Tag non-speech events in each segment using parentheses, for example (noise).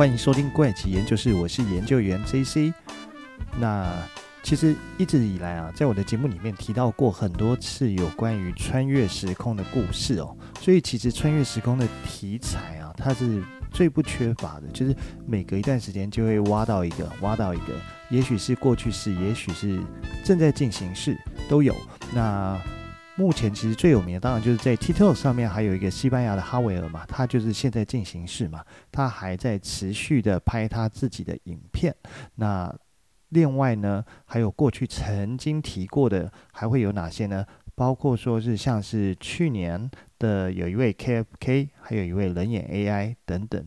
欢迎收听怪奇研究室，我是研究员 JC。那其实一直以来啊，在我的节目里面提到过很多次有关于穿越时空的故事哦。所以其实穿越时空的题材啊，它是最不缺乏的，就是每隔一段时间就会挖到一个，挖到一个，也许是过去式，也许是正在进行式，都有。那目前其实最有名的，当然就是在 TikTok 上面还有一个西班牙的哈维尔嘛，他就是现在进行式嘛，他还在持续的拍他自己的影片。那另外呢，还有过去曾经提过的，还会有哪些呢？包括说是像是去年的有一位 KFK，还有一位人眼 AI 等等。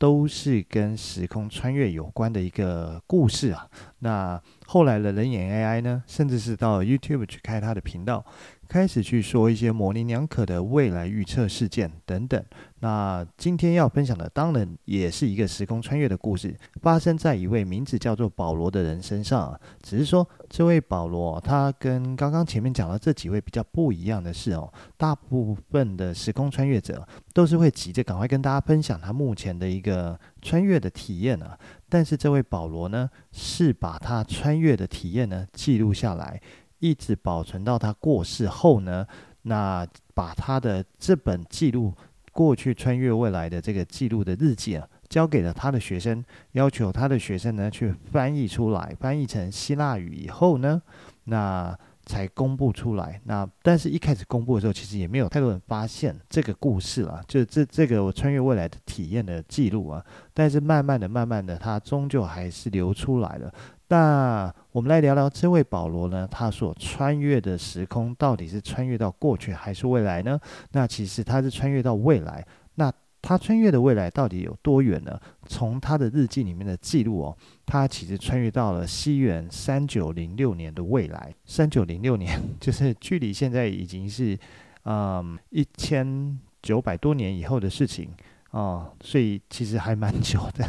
都是跟时空穿越有关的一个故事啊。那后来的人眼 AI 呢，甚至是到 YouTube 去开他的频道，开始去说一些模棱两可的未来预测事件等等。那今天要分享的，当然也是一个时空穿越的故事，发生在一位名字叫做保罗的人身上。只是说，这位保罗他跟刚刚前面讲的这几位比较不一样的是哦，大部分的时空穿越者都是会急着赶快跟大家分享他目前的一个穿越的体验啊。但是这位保罗呢，是把他穿越的体验呢记录下来。一直保存到他过世后呢，那把他的这本记录过去穿越未来的这个记录的日记啊，交给了他的学生，要求他的学生呢去翻译出来，翻译成希腊语以后呢，那才公布出来。那但是一开始公布的时候，其实也没有太多人发现这个故事啊，就这这个我穿越未来的体验的记录啊。但是慢慢的、慢慢的，它终究还是流出来了。那我们来聊聊这位保罗呢，他所穿越的时空到底是穿越到过去还是未来呢？那其实他是穿越到未来。那他穿越的未来到底有多远呢？从他的日记里面的记录哦，他其实穿越到了西元三九零六年的未来。三九零六年 (laughs) 就是距离现在已经是嗯一千九百多年以后的事情哦，所以其实还蛮久的。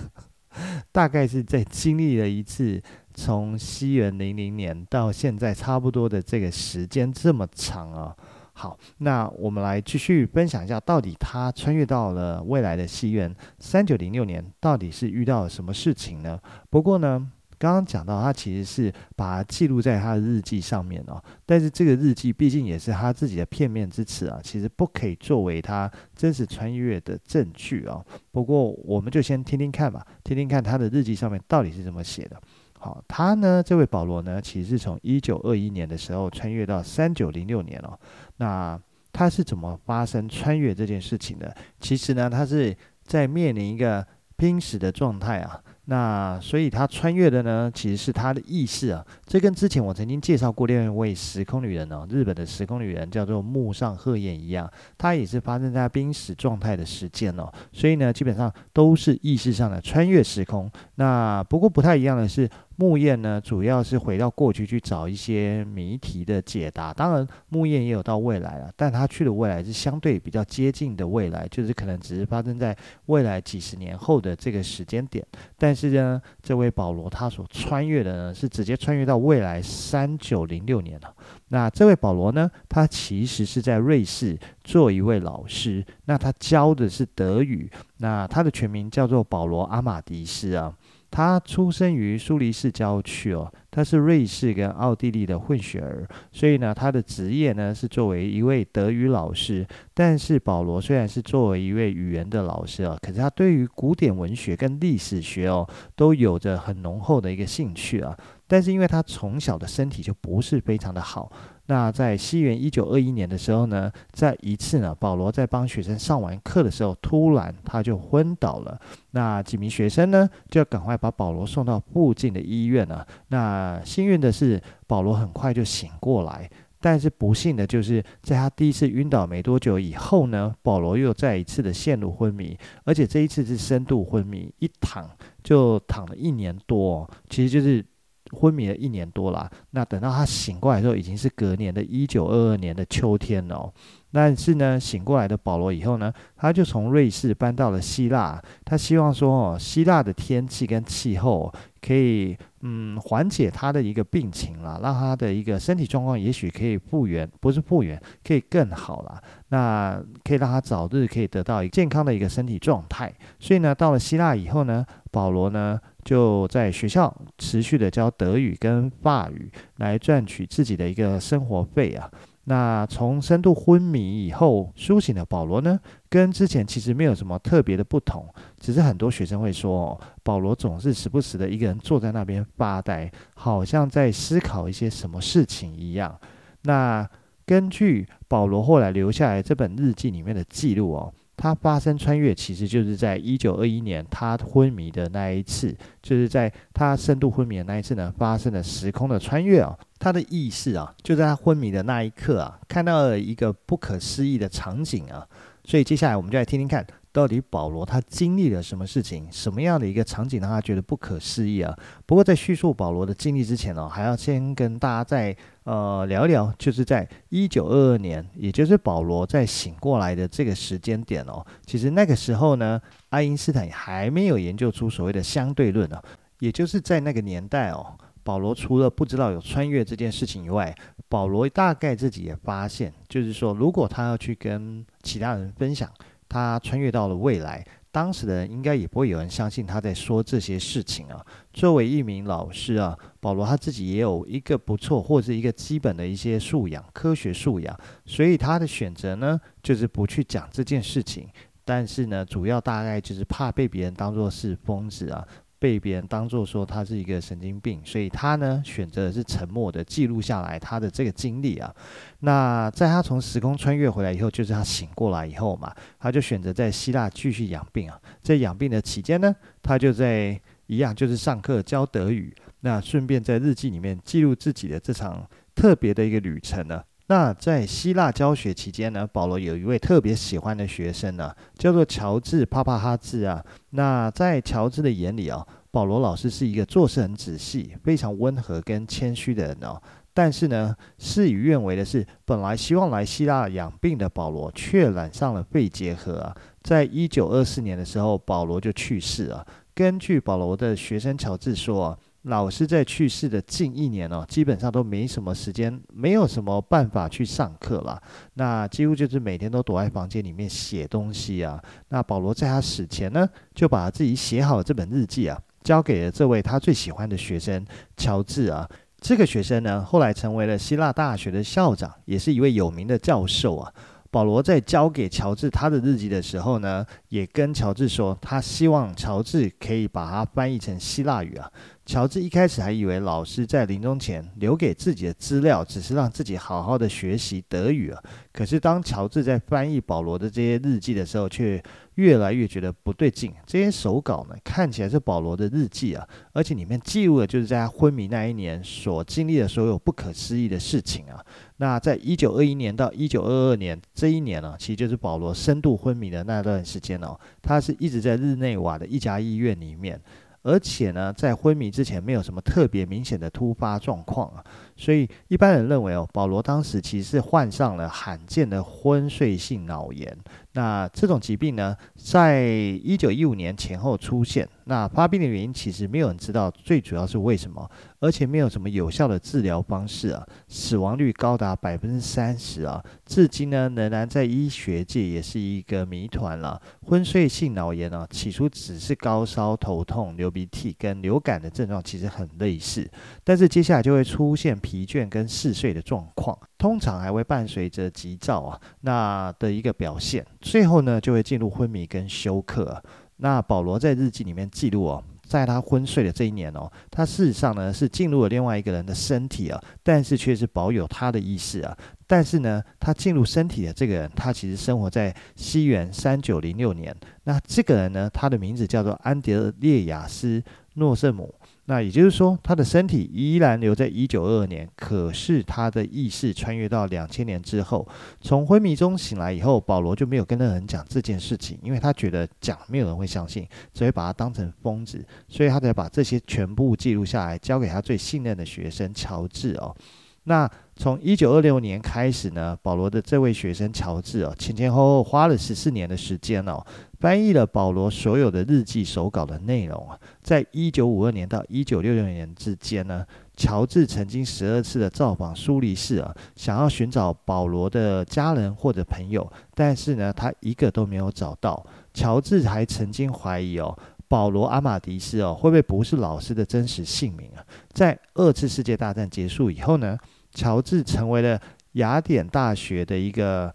(laughs) 大概是在经历了一次从西元零零年到现在差不多的这个时间这么长啊。好，那我们来继续分享一下，到底他穿越到了未来的西元三九零六年，到底是遇到了什么事情呢？不过呢。刚刚讲到，他其实是把它记录在他的日记上面哦。但是这个日记毕竟也是他自己的片面之词啊，其实不可以作为他真实穿越的证据啊。不过我们就先听听看吧，听听看他的日记上面到底是怎么写的。好，他呢，这位保罗呢，其实是从一九二一年的时候穿越到三九零六年哦。那他是怎么发生穿越这件事情的？其实呢，他是在面临一个濒死的状态啊。那所以他穿越的呢，其实是他的意识啊。这跟之前我曾经介绍过另一位时空旅人哦，日本的时空旅人叫做木上鹤彦一样，他也是发生在濒死状态的时间哦。所以呢，基本上都是意识上的穿越时空。那不过不太一样的是。木雁呢，主要是回到过去去找一些谜题的解答。当然，木雁也有到未来了，但他去的未来是相对比较接近的未来，就是可能只是发生在未来几十年后的这个时间点。但是呢，这位保罗他所穿越的呢，是直接穿越到未来三九零六年了。那这位保罗呢，他其实是在瑞士做一位老师，那他教的是德语。那他的全名叫做保罗阿马迪斯啊。他出生于苏黎世郊区哦，他是瑞士跟奥地利的混血儿，所以呢，他的职业呢是作为一位德语老师。但是保罗虽然是作为一位语言的老师啊，可是他对于古典文学跟历史学哦，都有着很浓厚的一个兴趣啊。但是因为他从小的身体就不是非常的好。那在西元一九二一年的时候呢，在一次呢，保罗在帮学生上完课的时候，突然他就昏倒了。那几名学生呢，就要赶快把保罗送到附近的医院了。那幸运的是，保罗很快就醒过来。但是不幸的就是，在他第一次晕倒没多久以后呢，保罗又再一次的陷入昏迷，而且这一次是深度昏迷，一躺就躺了一年多，其实就是。昏迷了一年多了，那等到他醒过来的时候，已经是隔年的一九二二年的秋天了哦。但是呢，醒过来的保罗以后呢，他就从瑞士搬到了希腊。他希望说，哦，希腊的天气跟气候可以，嗯，缓解他的一个病情啦，让他的一个身体状况也许可以复原，不是复原，可以更好啦。那可以让他早日可以得到一个健康的一个身体状态。所以呢，到了希腊以后呢，保罗呢就在学校持续的教德语跟法语，来赚取自己的一个生活费啊。那从深度昏迷以后苏醒的保罗呢，跟之前其实没有什么特别的不同，只是很多学生会说，哦，保罗总是时不时的一个人坐在那边发呆，好像在思考一些什么事情一样。那根据保罗后来留下来这本日记里面的记录哦。他发生穿越，其实就是在一九二一年他昏迷的那一次，就是在他深度昏迷的那一次呢，发生了时空的穿越啊。他的意识啊，就在他昏迷的那一刻啊，看到了一个不可思议的场景啊。所以接下来我们就来听听看，到底保罗他经历了什么事情，什么样的一个场景让他觉得不可思议啊？不过在叙述保罗的经历之前呢，还要先跟大家在。呃，聊聊，就是在一九二二年，也就是保罗在醒过来的这个时间点哦。其实那个时候呢，爱因斯坦还没有研究出所谓的相对论啊。也就是在那个年代哦，保罗除了不知道有穿越这件事情以外，保罗大概自己也发现，就是说，如果他要去跟其他人分享他穿越到了未来。当时的人应该也不会有人相信他在说这些事情啊。作为一名老师啊，保罗他自己也有一个不错或者一个基本的一些素养，科学素养，所以他的选择呢，就是不去讲这件事情。但是呢，主要大概就是怕被别人当作是疯子啊。被别人当作说他是一个神经病，所以他呢选择的是沉默的记录下来他的这个经历啊。那在他从时空穿越回来以后，就是他醒过来以后嘛，他就选择在希腊继续养病啊。在养病的期间呢，他就在一样就是上课教德语，那顺便在日记里面记录自己的这场特别的一个旅程呢。那在希腊教学期间呢，保罗有一位特别喜欢的学生呢，叫做乔治·帕帕哈兹啊。那在乔治的眼里啊，保罗老师是一个做事很仔细、非常温和跟谦虚的人哦。但是呢，事与愿违的是，本来希望来希腊养病的保罗，却染上了肺结核啊。在一九二四年的时候，保罗就去世了。根据保罗的学生乔治说。老师在去世的近一年哦，基本上都没什么时间，没有什么办法去上课了。那几乎就是每天都躲在房间里面写东西啊。那保罗在他死前呢，就把自己写好的这本日记啊，交给了这位他最喜欢的学生乔治啊。这个学生呢，后来成为了希腊大学的校长，也是一位有名的教授啊。保罗在交给乔治他的日记的时候呢，也跟乔治说，他希望乔治可以把它翻译成希腊语啊。乔治一开始还以为老师在临终前留给自己的资料只是让自己好好的学习德语啊。可是当乔治在翻译保罗的这些日记的时候，却越来越觉得不对劲。这些手稿呢，看起来是保罗的日记啊，而且里面记录的就是在他昏迷那一年所经历的所有不可思议的事情啊。那在一九二一年到一九二二年这一年呢，其实就是保罗深度昏迷的那段时间哦，他是一直在日内瓦的一家医院里面。而且呢，在昏迷之前没有什么特别明显的突发状况啊，所以一般人认为哦，保罗当时其实是患上了罕见的昏睡性脑炎。那这种疾病呢，在一九一五年前后出现。那发病的原因其实没有人知道，最主要是为什么，而且没有什么有效的治疗方式啊，死亡率高达百分之三十啊，至今呢仍然在医学界也是一个谜团了。昏睡性脑炎呢，起初只是高烧、头痛、流鼻涕跟流感的症状，其实很类似，但是接下来就会出现疲倦跟嗜睡的状况，通常还会伴随着急躁啊，那的一个表现，最后呢就会进入昏迷跟休克。那保罗在日记里面记录哦，在他昏睡的这一年哦，他事实上呢是进入了另外一个人的身体啊，但是却是保有他的意识啊。但是呢，他进入身体的这个人，他其实生活在西元三九零六年。那这个人呢，他的名字叫做安德烈亚斯诺瑟姆。那也就是说，他的身体依然留在一九二二年，可是他的意识穿越到两千年之后，从昏迷中醒来以后，保罗就没有跟任何人讲这件事情，因为他觉得讲没有人会相信，只会把他当成疯子，所以他才把这些全部记录下来，交给他最信任的学生乔治哦。那从一九二六年开始呢，保罗的这位学生乔治哦，前前后后花了十四年的时间哦，翻译了保罗所有的日记手稿的内容啊。在一九五二年到一九六六年之间呢，乔治曾经十二次的造访苏黎世啊，想要寻找保罗的家人或者朋友，但是呢，他一个都没有找到。乔治还曾经怀疑哦。保罗·阿玛迪斯哦，会不会不是老师的真实姓名啊？在二次世界大战结束以后呢，乔治成为了雅典大学的一个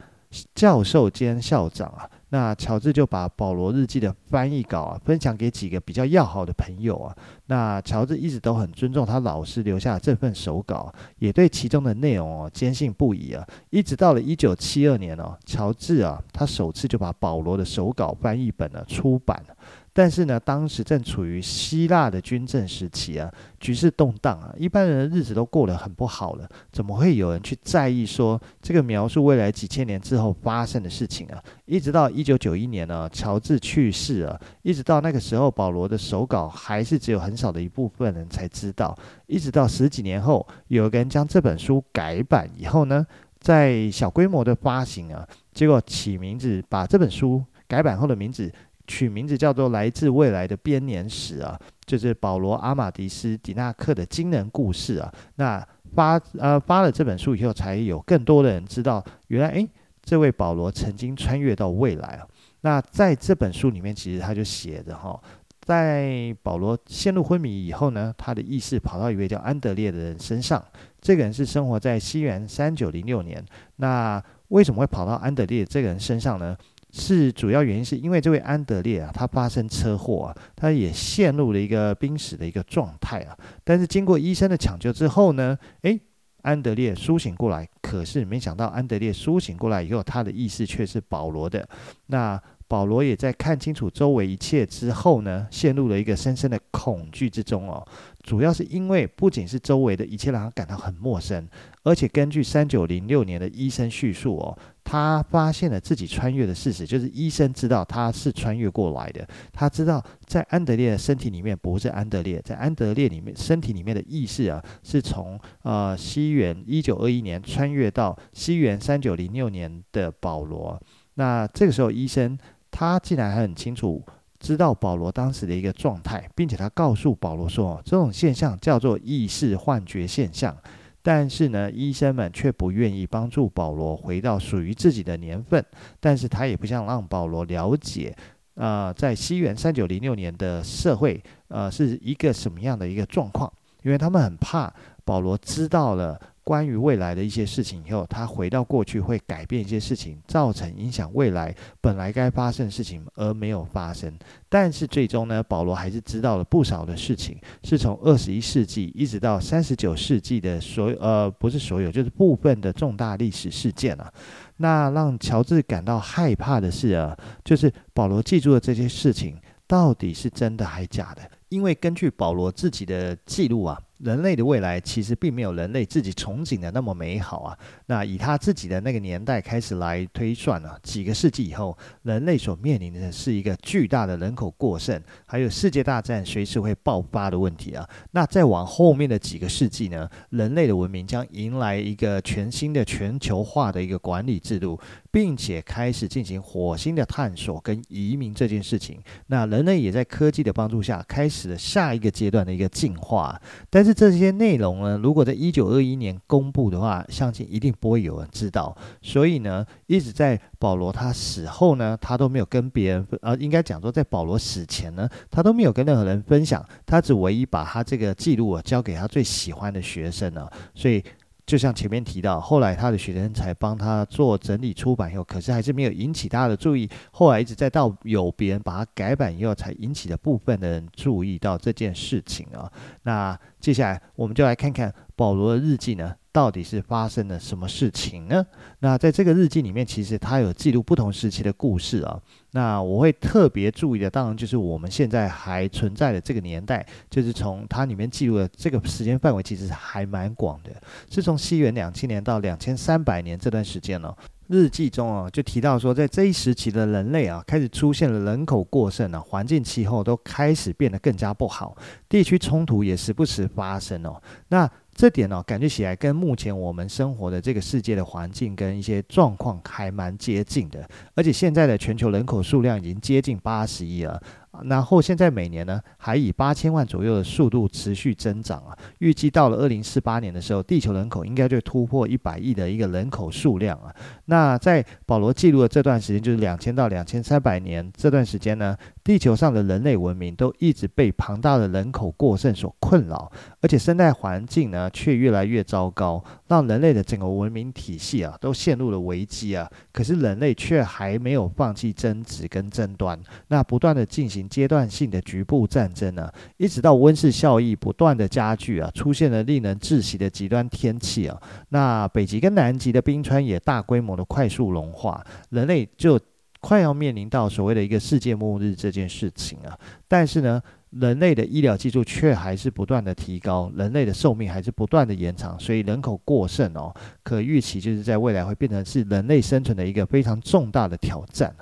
教授兼校长啊。那乔治就把保罗日记的翻译稿啊，分享给几个比较要好的朋友啊。那乔治一直都很尊重他老师留下的这份手稿，也对其中的内容哦坚信不疑啊。一直到了一九七二年哦，乔治啊，他首次就把保罗的手稿翻译本呢出版了。但是呢，当时正处于希腊的军政时期啊，局势动荡啊，一般人的日子都过得很不好了，怎么会有人去在意说这个描述未来几千年之后发生的事情啊？一直到一九九一年呢，乔治去世了，一直到那个时候，保罗的手稿还是只有很少的一部分人才知道。一直到十几年后，有个人将这本书改版以后呢，在小规模的发行啊，结果起名字，把这本书改版后的名字。取名字叫做《来自未来的编年史》啊，就是保罗·阿玛迪斯·狄纳克的惊人故事啊。那发呃发了这本书以后，才有更多的人知道，原来诶，这位保罗曾经穿越到未来啊。那在这本书里面，其实他就写着哈，在保罗陷入昏迷以后呢，他的意识跑到一位叫安德烈的人身上。这个人是生活在西元三九零六年。那为什么会跑到安德烈这个人身上呢？是主要原因，是因为这位安德烈啊，他发生车祸啊，他也陷入了一个濒死的一个状态啊。但是经过医生的抢救之后呢，诶，安德烈苏醒过来。可是没想到，安德烈苏醒过来以后，他的意识却是保罗的。那保罗也在看清楚周围一切之后呢，陷入了一个深深的恐惧之中哦。主要是因为不仅是周围的一切让他感到很陌生，而且根据三九零六年的医生叙述哦。他发现了自己穿越的事实，就是医生知道他是穿越过来的。他知道在安德烈的身体里面不是安德烈，在安德烈里面身体里面的意识啊，是从呃西元一九二一年穿越到西元三九零六年的保罗。那这个时候医生他竟然还很清楚知道保罗当时的一个状态，并且他告诉保罗说，这种现象叫做意识幻觉现象。但是呢，医生们却不愿意帮助保罗回到属于自己的年份。但是他也不想让保罗了解，呃，在西元三九零六年的社会，呃，是一个什么样的一个状况，因为他们很怕保罗知道了。关于未来的一些事情以后，他回到过去会改变一些事情，造成影响未来本来该发生的事情而没有发生。但是最终呢，保罗还是知道了不少的事情，是从二十一世纪一直到三十九世纪的所有呃，不是所有，就是部分的重大历史事件啊。那让乔治感到害怕的是啊，就是保罗记住了这些事情到底是真的还是假的？因为根据保罗自己的记录啊。人类的未来其实并没有人类自己憧憬的那么美好啊。那以他自己的那个年代开始来推算啊，几个世纪以后，人类所面临的是一个巨大的人口过剩，还有世界大战随时会爆发的问题啊。那再往后面的几个世纪呢，人类的文明将迎来一个全新的全球化的一个管理制度，并且开始进行火星的探索跟移民这件事情。那人类也在科技的帮助下，开始了下一个阶段的一个进化，但是这些内容呢，如果在一九二一年公布的话，相信一定不会有人知道。所以呢，一直在保罗他死后呢，他都没有跟别人，呃，应该讲说，在保罗死前呢，他都没有跟任何人分享。他只唯一把他这个记录啊，交给他最喜欢的学生啊，所以。就像前面提到，后来他的学生才帮他做整理出版以后，可是还是没有引起大家的注意。后来一直再到有别人把它改版以后，才引起了部分的人注意到这件事情啊。那接下来我们就来看看保罗的日记呢。到底是发生了什么事情呢？那在这个日记里面，其实他有记录不同时期的故事啊。那我会特别注意的，当然就是我们现在还存在的这个年代，就是从它里面记录的这个时间范围，其实还蛮广的，是从西元两千年到两千三百年这段时间呢。日记中啊，就提到说，在这一时期的人类啊，开始出现了人口过剩啊，环境气候都开始变得更加不好，地区冲突也时不时发生哦。那这点呢、感觉起来跟目前我们生活的这个世界的环境跟一些状况还蛮接近的，而且现在的全球人口数量已经接近八十亿了。然后现在每年呢，还以八千万左右的速度持续增长啊，预计到了二零四八年的时候，地球人口应该就突破一百亿的一个人口数量啊。那在保罗记录的这段时间，就是两千到两千三百年这段时间呢，地球上的人类文明都一直被庞大的人口过剩所困扰，而且生态环境呢却越来越糟糕，让人类的整个文明体系啊都陷入了危机啊。可是人类却还没有放弃争执跟争端，那不断的进行。阶段性的局部战争呢，一直到温室效应不断的加剧啊，出现了令人窒息的极端天气啊，那北极跟南极的冰川也大规模的快速融化，人类就快要面临到所谓的一个世界末日这件事情啊。但是呢，人类的医疗技术却还是不断的提高，人类的寿命还是不断的延长，所以人口过剩哦，可预期就是在未来会变成是人类生存的一个非常重大的挑战。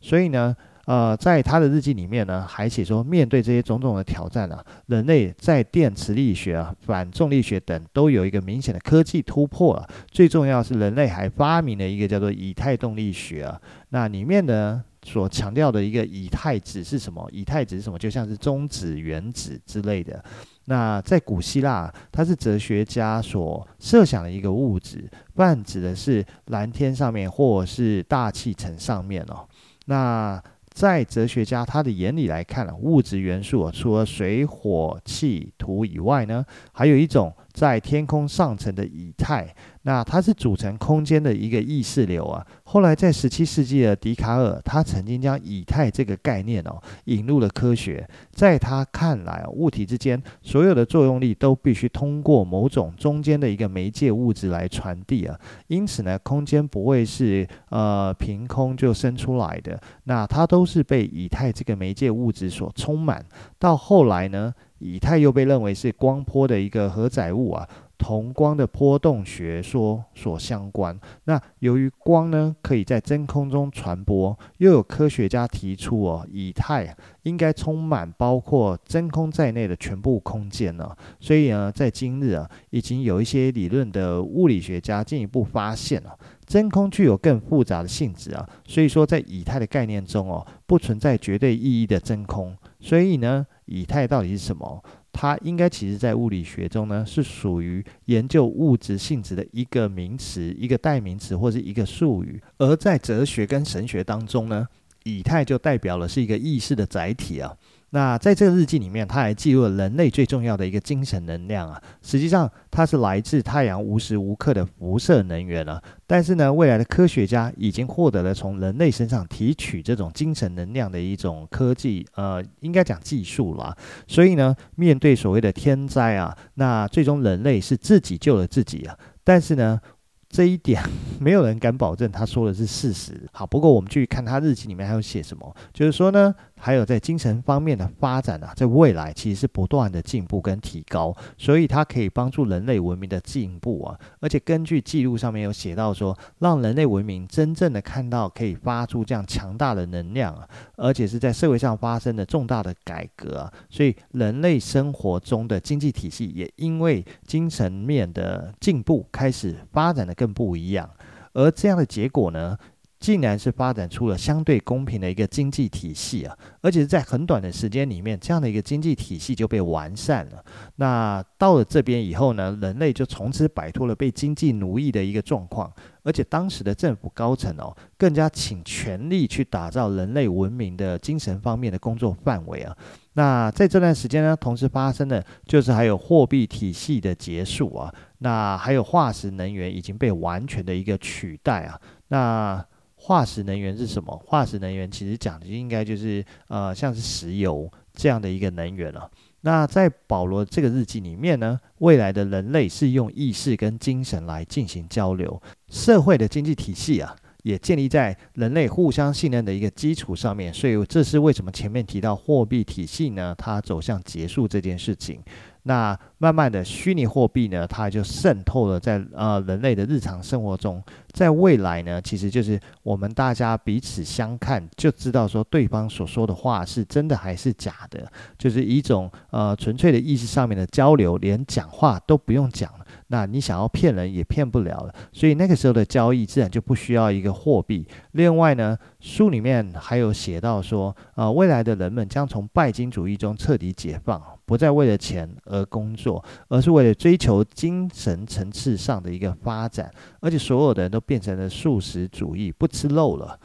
所以呢。呃，在他的日记里面呢，还写说，面对这些种种的挑战啊，人类在电磁力学啊、反重力学等都有一个明显的科技突破啊。最重要是，人类还发明了一个叫做以太动力学啊。那里面呢，所强调的一个以太子是什么？以太子是什么？就像是中子、原子之类的。那在古希腊，它是哲学家所设想的一个物质，泛指的是蓝天上面或者是大气层上面哦。那在哲学家他的眼里来看啊，物质元素，除了水、火、气、土以外呢，还有一种在天空上层的以太。那它是组成空间的一个意识流啊。后来在十七世纪的笛卡尔，他曾经将以太这个概念哦引入了科学。在他看来，物体之间所有的作用力都必须通过某种中间的一个媒介物质来传递啊。因此呢，空间不会是呃凭空就生出来的，那它都是被以太这个媒介物质所充满。到后来呢，以太又被认为是光波的一个荷载物啊。同光的波动学说所相关。那由于光呢可以在真空中传播，又有科学家提出哦，以太应该充满包括真空在内的全部空间呢。所以呢，在今日啊，已经有一些理论的物理学家进一步发现了，真空具有更复杂的性质啊。所以说，在以太的概念中哦，不存在绝对意义的真空。所以呢，以太到底是什么？它应该其实在物理学中呢，是属于研究物质性质的一个名词、一个代名词或是一个术语。而在哲学跟神学当中呢，以太就代表了是一个意识的载体啊。那在这个日记里面，他还记录了人类最重要的一个精神能量啊。实际上，它是来自太阳无时无刻的辐射能源啊。但是呢，未来的科学家已经获得了从人类身上提取这种精神能量的一种科技，呃，应该讲技术啦。所以呢，面对所谓的天灾啊，那最终人类是自己救了自己啊。但是呢，这一点 (laughs) 没有人敢保证他说的是事实。好，不过我们去看他日记里面还有写什么，就是说呢。还有在精神方面的发展啊，在未来其实是不断的进步跟提高，所以它可以帮助人类文明的进步啊。而且根据记录上面有写到说，让人类文明真正的看到可以发出这样强大的能量啊，而且是在社会上发生的重大的改革。所以人类生活中的经济体系也因为精神面的进步开始发展的更不一样，而这样的结果呢，竟然是发展出了相对公平的一个经济体系啊，而且是在很短的时间里面，这样的一个经济体系就被完善了。那到了这边以后呢，人类就从此摆脱了被经济奴役的一个状况，而且当时的政府高层哦，更加倾全力去打造人类文明的精神方面的工作范围啊。那在这段时间呢，同时发生的就是还有货币体系的结束啊，那还有化石能源已经被完全的一个取代啊，那。化石能源是什么？化石能源其实讲的应该就是呃，像是石油这样的一个能源了。那在保罗这个日记里面呢，未来的人类是用意识跟精神来进行交流，社会的经济体系啊，也建立在人类互相信任的一个基础上面。所以这是为什么前面提到货币体系呢？它走向结束这件事情。那慢慢的，虚拟货币呢，它就渗透了在呃人类的日常生活中。在未来呢，其实就是我们大家彼此相看，就知道说对方所说的话是真的还是假的，就是一种呃纯粹的意识上面的交流，连讲话都不用讲了。那你想要骗人也骗不了了，所以那个时候的交易自然就不需要一个货币。另外呢，书里面还有写到说，呃，未来的人们将从拜金主义中彻底解放，不再为了钱而工作，而是为了追求精神层次上的一个发展，而且所有的人都变成了素食主义，不吃肉了。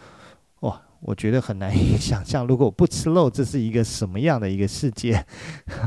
哇，我觉得很难以 (laughs) 想象，如果我不吃肉，这是一个什么样的一个世界？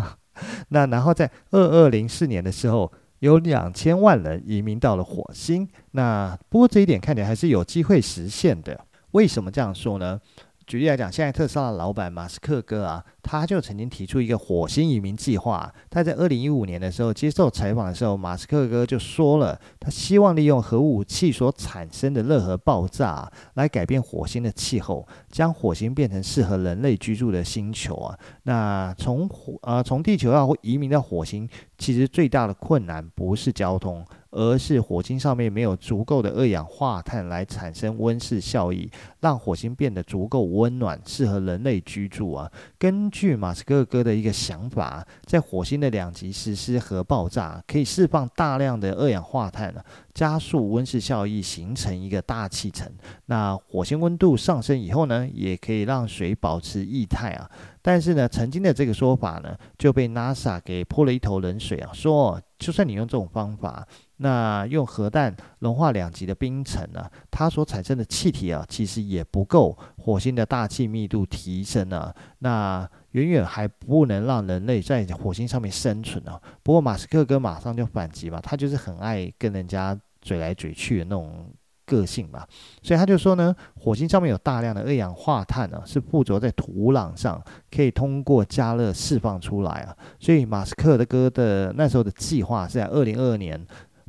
(laughs) 那然后在二二零四年的时候。有两千万人移民到了火星，那不过这一点看起来还是有机会实现的。为什么这样说呢？举例来讲，现在特斯拉的老板马斯克哥啊，他就曾经提出一个火星移民计划。他在二零一五年的时候接受采访的时候，马斯克哥就说了，他希望利用核武器所产生的热核爆炸来改变火星的气候，将火星变成适合人类居住的星球啊。那从火呃从地球要移民到火星，其实最大的困难不是交通。而是火星上面没有足够的二氧化碳来产生温室效应，让火星变得足够温暖，适合人类居住啊。根据马斯克哥的一个想法，在火星的两极实施核爆炸，可以释放大量的二氧化碳，加速温室效应，形成一个大气层。那火星温度上升以后呢，也可以让水保持液态啊。但是呢，曾经的这个说法呢，就被 NASA 给泼了一头冷水啊，说就算你用这种方法。那用核弹融化两极的冰层呢，它所产生的气体啊，其实也不够火星的大气密度提升呢。那远远还不能让人类在火星上面生存啊。不过马斯克哥马上就反击嘛，他就是很爱跟人家嘴来嘴去的那种个性吧，所以他就说呢，火星上面有大量的二氧化碳呢，是附着在土壤上，可以通过加热释放出来啊。所以马斯克的哥的那时候的计划是在二零二二年。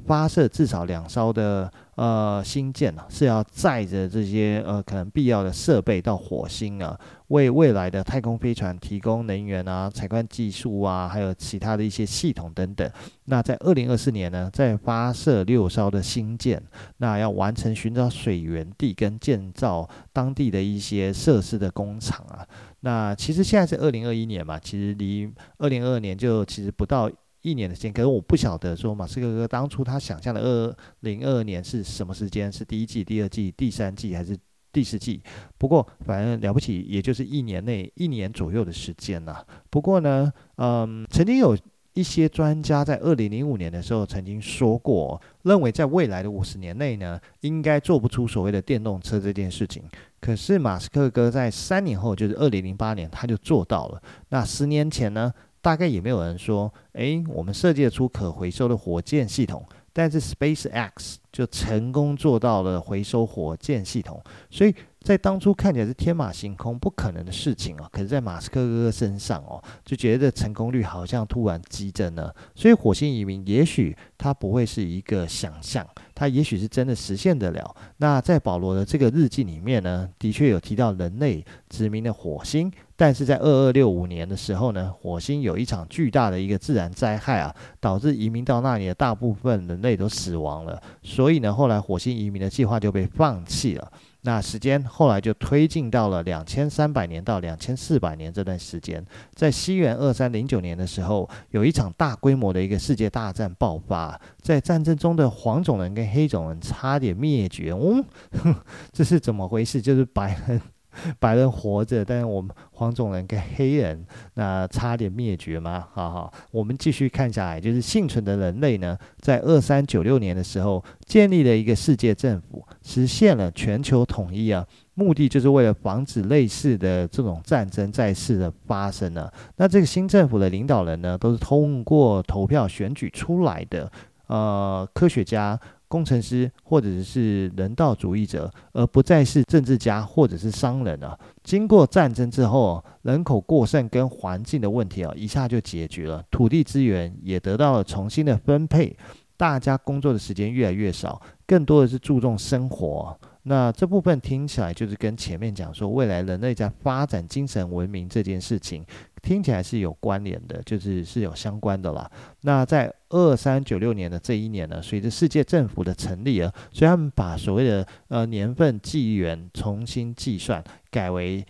发射至少两艘的呃星舰呢，是要载着这些呃可能必要的设备到火星啊，为未来的太空飞船提供能源啊、采矿技术啊，还有其他的一些系统等等。那在二零二四年呢，再发射六艘的新舰，那要完成寻找水源地跟建造当地的一些设施的工厂啊。那其实现在是二零二一年嘛，其实离二零二二年就其实不到。一年的时间，可是我不晓得说马斯克哥当初他想象的二零二二年是什么时间？是第一季、第二季、第三季还是第四季？不过反正了不起，也就是一年内一年左右的时间呐。不过呢，嗯，曾经有一些专家在二零零五年的时候曾经说过，认为在未来的五十年内呢，应该做不出所谓的电动车这件事情。可是马斯克哥在三年后，就是二零零八年，他就做到了。那十年前呢？大概也没有人说，诶，我们设计出可回收的火箭系统，但是 SpaceX 就成功做到了回收火箭系统，所以在当初看起来是天马行空、不可能的事情哦。可是，在马斯克哥哥身上哦，就觉得成功率好像突然激增了。所以，火星移民也许它不会是一个想象，它也许是真的实现得了。那在保罗的这个日记里面呢，的确有提到人类殖民的火星。但是在二二六五年的时候呢，火星有一场巨大的一个自然灾害啊，导致移民到那里的大部分人类都死亡了。所以呢，后来火星移民的计划就被放弃了。那时间后来就推进到了两千三百年到两千四百年这段时间。在西元二三零九年的时候，有一场大规模的一个世界大战爆发，在战争中的黄种人跟黑种人差点灭绝。嗯，(laughs) 这是怎么回事？就是白人。(laughs) 白人活着，但是我们黄种人跟黑人那差点灭绝吗？好好，我们继续看下来，就是幸存的人类呢，在二三九六年的时候建立了一个世界政府，实现了全球统一啊，目的就是为了防止类似的这种战争再次的发生呢。那这个新政府的领导人呢，都是通过投票选举出来的，呃，科学家。工程师或者是人道主义者，而不再是政治家或者是商人啊。经过战争之后，人口过剩跟环境的问题啊，一下就解决了，土地资源也得到了重新的分配，大家工作的时间越来越少，更多的是注重生活。那这部分听起来就是跟前面讲说，未来人类在发展精神文明这件事情，听起来是有关联的，就是是有相关的啦。那在二三九六年的这一年呢，随着世界政府的成立啊，所以他们把所谓的呃年份纪元重新计算，改为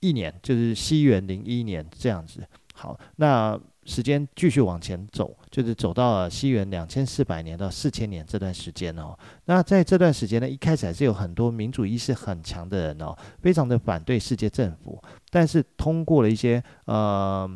一年，就是西元零一年这样子。好，那。时间继续往前走，就是走到了西元两千四百年到四千年这段时间哦。那在这段时间呢，一开始还是有很多民主意识很强的人哦，非常的反对世界政府，但是通过了一些呃。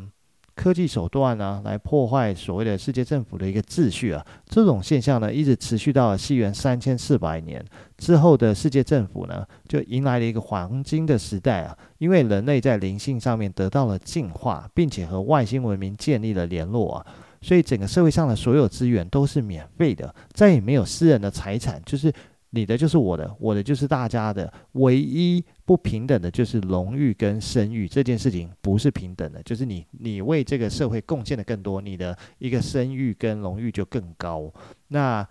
科技手段呢，来破坏所谓的世界政府的一个秩序啊，这种现象呢，一直持续到了西元三千四百年之后的世界政府呢，就迎来了一个黄金的时代啊，因为人类在灵性上面得到了进化，并且和外星文明建立了联络啊，所以整个社会上的所有资源都是免费的，再也没有私人的财产，就是。你的就是我的，我的就是大家的。唯一不平等的就是荣誉跟声誉这件事情不是平等的，就是你你为这个社会贡献的更多，你的一个声誉跟荣誉就更高。那。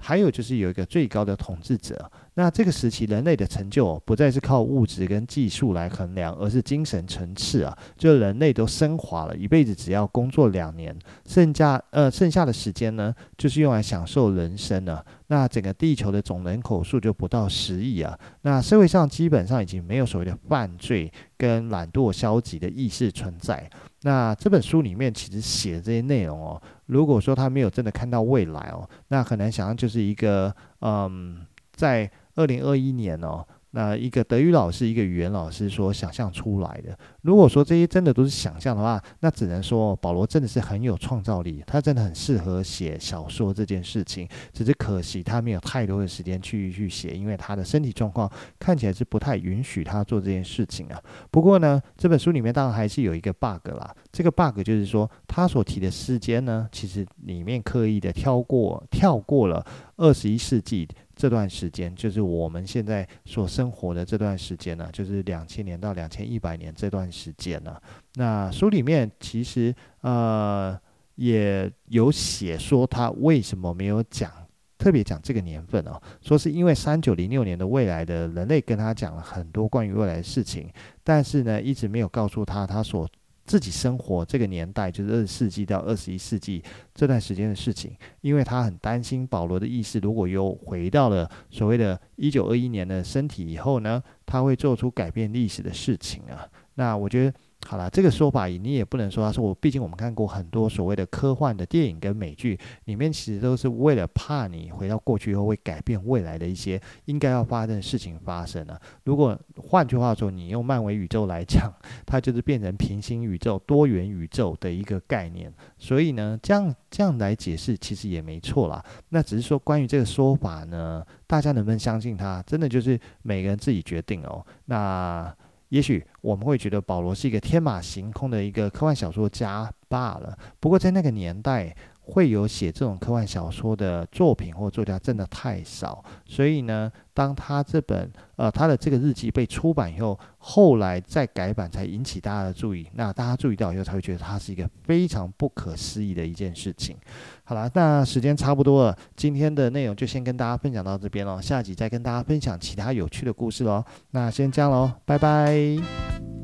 还有就是有一个最高的统治者，那这个时期人类的成就不再是靠物质跟技术来衡量，而是精神层次啊，就人类都升华了，一辈子只要工作两年，剩下呃剩下的时间呢，就是用来享受人生了。那整个地球的总人口数就不到十亿啊，那社会上基本上已经没有所谓的犯罪跟懒惰消极的意识存在。那这本书里面其实写的这些内容哦，如果说他没有真的看到未来哦，那很难想象就是一个嗯，在二零二一年哦。那一个德语老师，一个语言老师所想象出来的。如果说这些真的都是想象的话，那只能说保罗真的是很有创造力，他真的很适合写小说这件事情。只是可惜他没有太多的时间去去写，因为他的身体状况看起来是不太允许他做这件事情啊。不过呢，这本书里面当然还是有一个 bug 啦。这个 bug 就是说，他所提的时间呢，其实里面刻意的跳过跳过了二十一世纪。这段时间就是我们现在所生活的这段时间呢，就是两千年到两千一百年这段时间呢。那书里面其实呃也有写说他为什么没有讲特别讲这个年份哦，说是因为三九零六年的未来的人类跟他讲了很多关于未来的事情，但是呢一直没有告诉他他所。自己生活这个年代，就是二十世纪到二十一世纪这段时间的事情，因为他很担心保罗的意识如果又回到了所谓的一九二一年的身体以后呢，他会做出改变历史的事情啊。那我觉得。好了，这个说法你也不能说他说我，毕竟我们看过很多所谓的科幻的电影跟美剧，里面其实都是为了怕你回到过去以后会改变未来的一些应该要发生的事情发生了。如果换句话说，你用漫威宇宙来讲，它就是变成平行宇宙、多元宇宙的一个概念。所以呢，这样这样来解释其实也没错啦。那只是说关于这个说法呢，大家能不能相信它，真的就是每个人自己决定哦。那。也许我们会觉得保罗是一个天马行空的一个科幻小说家罢了。不过在那个年代，会有写这种科幻小说的作品或作家真的太少，所以呢，当他这本呃他的这个日记被出版以后，后来再改版才引起大家的注意。那大家注意到以后，才会觉得它是一个非常不可思议的一件事情。好了，那时间差不多了，今天的内容就先跟大家分享到这边喽，下集再跟大家分享其他有趣的故事喽。那先这样喽，拜拜。